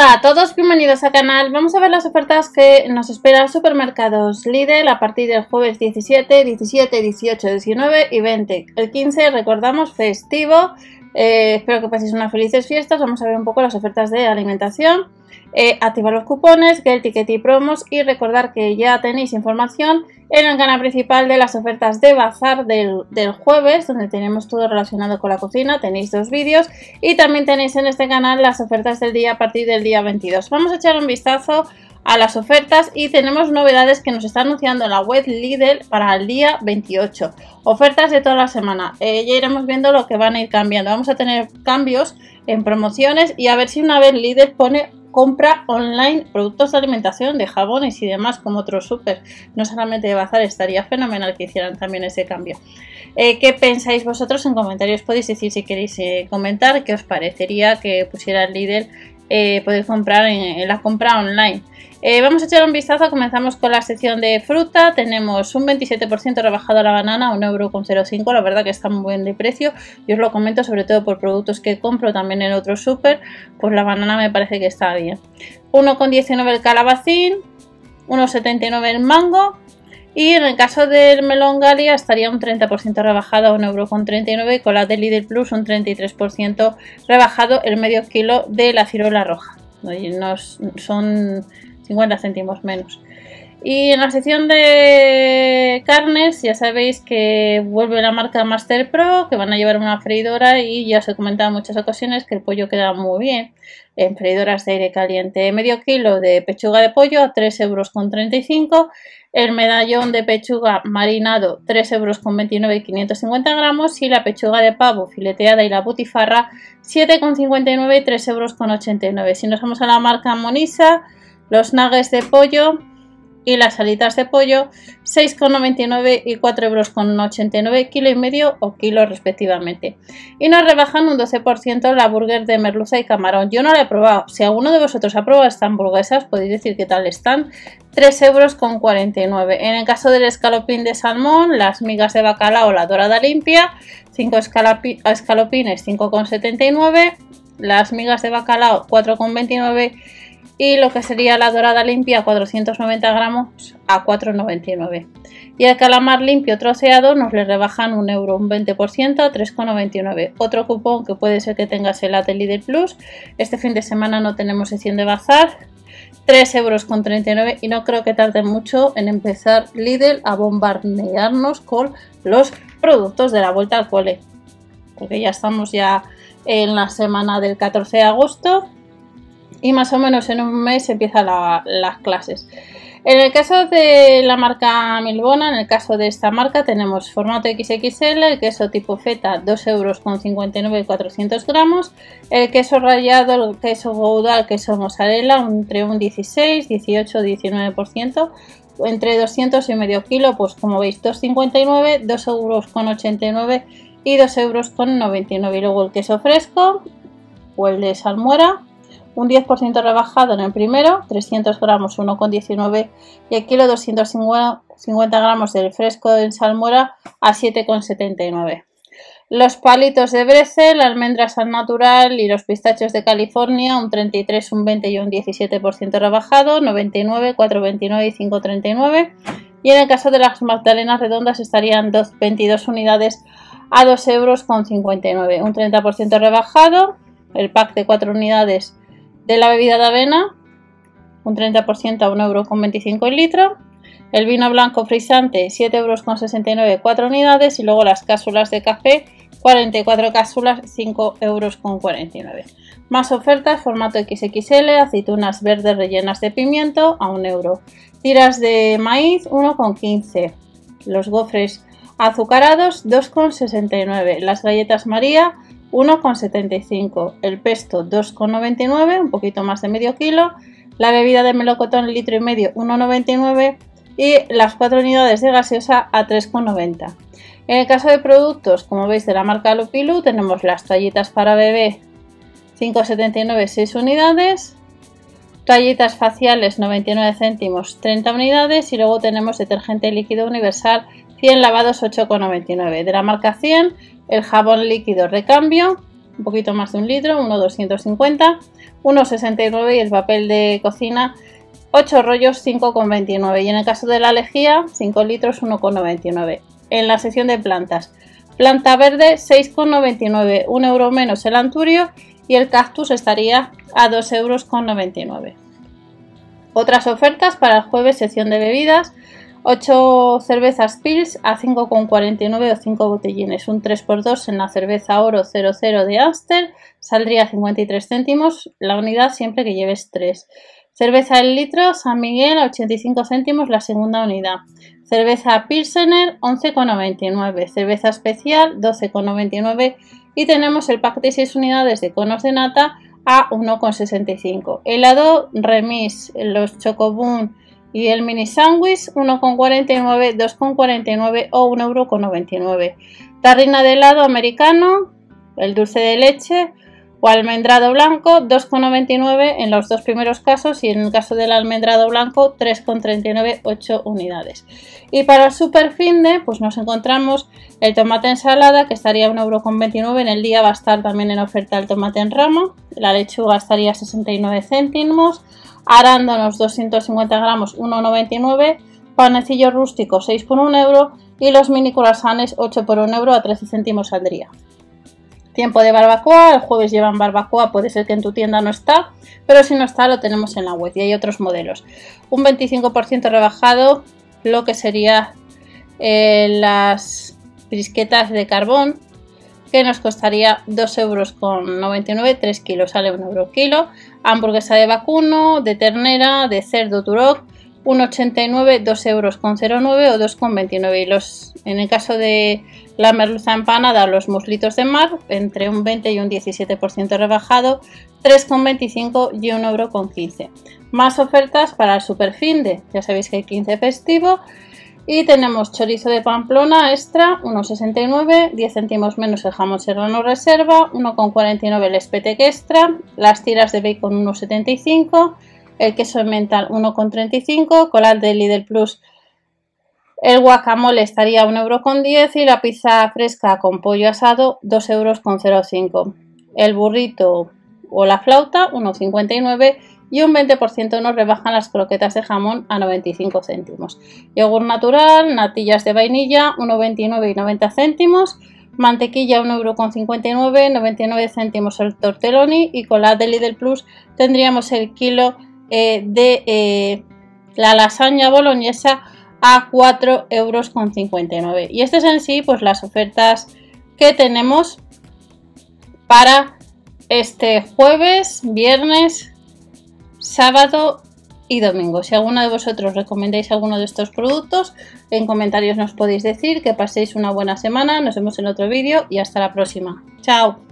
Hola a todos, bienvenidos al canal. Vamos a ver las ofertas que nos esperan supermercados Lidl a partir del jueves 17, 17, 18, 19 y 20. El 15 recordamos festivo. Eh, espero que paséis unas felices fiestas. Vamos a ver un poco las ofertas de alimentación. Eh, activar los cupones, get ticket y promos y recordar que ya tenéis información en el canal principal de las ofertas de bazar del, jueves donde tenemos todo relacionado con la cocina, tenéis dos vídeos y también tenéis en este canal las ofertas del día a partir del día 22. Vamos a echar un vistazo a las ofertas y tenemos novedades que nos está anunciando la web Lidl para el día 28. Ofertas de toda la semana. Eh, ya iremos viendo lo que van a ir cambiando. Vamos a tener cambios en promociones y a ver si una vez Lidl pone compra online productos de alimentación, de jabones y demás, como otros super, no solamente de bazar, estaría fenomenal que hicieran también ese cambio. Eh, ¿Qué pensáis vosotros? En comentarios podéis decir si queréis eh, comentar qué os parecería que pusiera el líder eh, poder comprar en, la compra online. Eh, vamos a echar un vistazo, comenzamos con la sección de fruta, tenemos un 27% rebajado la banana, 1,05€, la verdad que está muy buen de precio, yo os lo comento sobre todo por productos que compro también en otros super, pues la banana me parece que está bien. 1,19 el calabacín, 1,79 el mango, y en el caso del melón Galia estaría un 30% rebajado a 1,39€ y con la de Lidl Plus un 33% rebajado el medio kilo de la ciruela roja. son 50 céntimos menos. Y en la sección de carnes ya sabéis que vuelve la marca Master Pro, que van a llevar una freidora y ya os he comentado en muchas ocasiones que el pollo queda muy bien en freidoras de aire caliente. Medio kilo de pechuga de pollo a 3,35 euros. El medallón de pechuga marinado 3,29 euros y 550 gramos. Y la pechuga de pavo fileteada y la butifarra 7,59 y 3,89 euros. Si nos vamos a la marca Monisa, los nuggets de pollo y las alitas de pollo 6,99 y 4,89 euros kilo y medio o kilo respectivamente. Y nos rebajan un 12% la burger de merluza y camarón. Yo no la he probado. Si alguno de vosotros ha probado estas hamburguesas podéis decir qué tal están. 3,49 euros en el caso del escalopín de salmón las migas de bacalao la dorada limpia 5 escalopines 5,79 las migas de bacalao 4,29 y lo que sería la dorada limpia 490 gramos a 4,99 y el calamar limpio troceado nos le rebajan un euro un 20% a 3,99 otro cupón que puede ser que tengas el Lidl Plus. Este fin de semana no tenemos sección de bazar 3,39 euros y no creo que tarde mucho en empezar Lidl a bombardearnos con los productos de la vuelta al cole porque ya estamos ya en la semana del 14 de agosto y más o menos en un mes empiezan las clases. En el caso de la marca Milbona, en el caso de esta marca, tenemos formato XXL, el queso tipo feta 2,59 euros 400 gramos, el queso rallado, el queso gouda, el queso mozzarella entre un 16, 18, 19%, entre 200 y medio kilo, pues como veis 2,59, 2,89 euros y 2,99 euros. Y luego el queso fresco o el de salmuera un 10% rebajado en el primero, 300 gramos 1,19 y el kilo 250 gramos del fresco en salmuera a 7,79. Los palitos de Brecel, almendras al natural y los pistachos de California, un 33, un 20 y un 17% rebajado, 99, 4,29 y 5,39. Y en el caso de las magdalenas redondas estarían 22 unidades a 2,59 euros, un 30% rebajado. El pack de 4 unidades de la bebida de avena, un 30% a 1,25 euro el litro. El vino blanco frisante, 7,69 euros 4 unidades. Y luego las cápsulas de café, 44 cápsulas, 5,49 euros. Más ofertas, formato XXL, aceitunas verdes rellenas de pimiento a 1 euro. Tiras de maíz, 1,15. Los gofres azucarados, 2,69. Las galletas María, 1,75, el pesto 2,99, un poquito más de medio kilo, la bebida de melocotón litro y medio 1,99 y las 4 unidades de gaseosa a 3,90. En el caso de productos, como veis de la marca Lupilu, tenemos las toallitas para bebé 5,79 6 unidades, toallitas faciales 99 céntimos 30 unidades y luego tenemos detergente líquido universal 100 lavados 8,99 de la marca 100 el jabón líquido recambio un poquito más de un litro, 1,250, 1,69 y el papel de cocina 8 rollos 5,29 y en el caso de la lejía 5 litros 1,99. En la sección de plantas, planta verde 6,99, 1 euro menos el anturio y el cactus estaría a 2,99 euros. Otras ofertas para el jueves, sección de bebidas. 8 cervezas Pils a 5,49 o 5 botellines. Un 3x2 en la cerveza oro 00 de Amster saldría a 53 céntimos la unidad siempre que lleves 3. Cerveza el litro San Miguel a 85 céntimos la segunda unidad. Cerveza Pilsener 11,99. Cerveza especial 12,99. Y tenemos el pack de 6 unidades de conos de nata a 1,65. Helado Remis, los Chocobun y el mini sándwich 1,49, 2,49 o 1,99€. Tarrina de helado americano, el dulce de leche o almendrado blanco 2,99 en los dos primeros casos y en el caso del almendrado blanco 3,39 8 unidades. Y para el super finde pues nos encontramos el tomate ensalada que estaría 1,29€ en el día va a estar también en oferta el tomate en ramo, la lechuga estaría 69 céntimos, arándanos 250 gramos 1,99, panecillo rústico 6 por 1 euro y los mini croissants 8 por 1 euro a 13 céntimos al día. Tiempo de barbacoa, el jueves llevan barbacoa, puede ser que en tu tienda no está, pero si no está lo tenemos en la web y hay otros modelos. Un 25% rebajado, lo que sería eh, las brisquetas de carbón, que nos costaría 2,99 euros, 3 kilos, sale 1 euro kilo. Hamburguesa de vacuno, de ternera, de cerdo turok, 1,89, 2 euros con 0,9 o 2,29. Y los, en el caso de la merluza empanada, los muslitos de mar, entre un 20 y un 17% rebajado, 3,25 y 1 euro con 15. Más ofertas para el super de ya sabéis que hay 15 festivo. Y tenemos chorizo de Pamplona extra, 1,69, 10 céntimos menos el jamón serrano reserva, 1,49 el espetec extra, las tiras de bacon 1,75 el queso mental 1,35, coral de Lidl Plus el guacamole estaría 1,10 euro y la pizza fresca con pollo asado 2,05 euros. El burrito o la flauta 1,59 y un 20% nos rebajan las croquetas de jamón a 95 céntimos. Yogur natural, natillas de vainilla 1,29 y 90 céntimos. Mantequilla 1,59€, 99 céntimos el tortelloni y con la de Lidl Plus tendríamos el kilo eh, de eh, la lasaña boloñesa a 4,59 euros. Y estas en sí, pues las ofertas que tenemos para este jueves, viernes, sábado y domingo. Si alguno de vosotros recomendáis alguno de estos productos, en comentarios nos podéis decir que paséis una buena semana. Nos vemos en otro vídeo y hasta la próxima. Chao.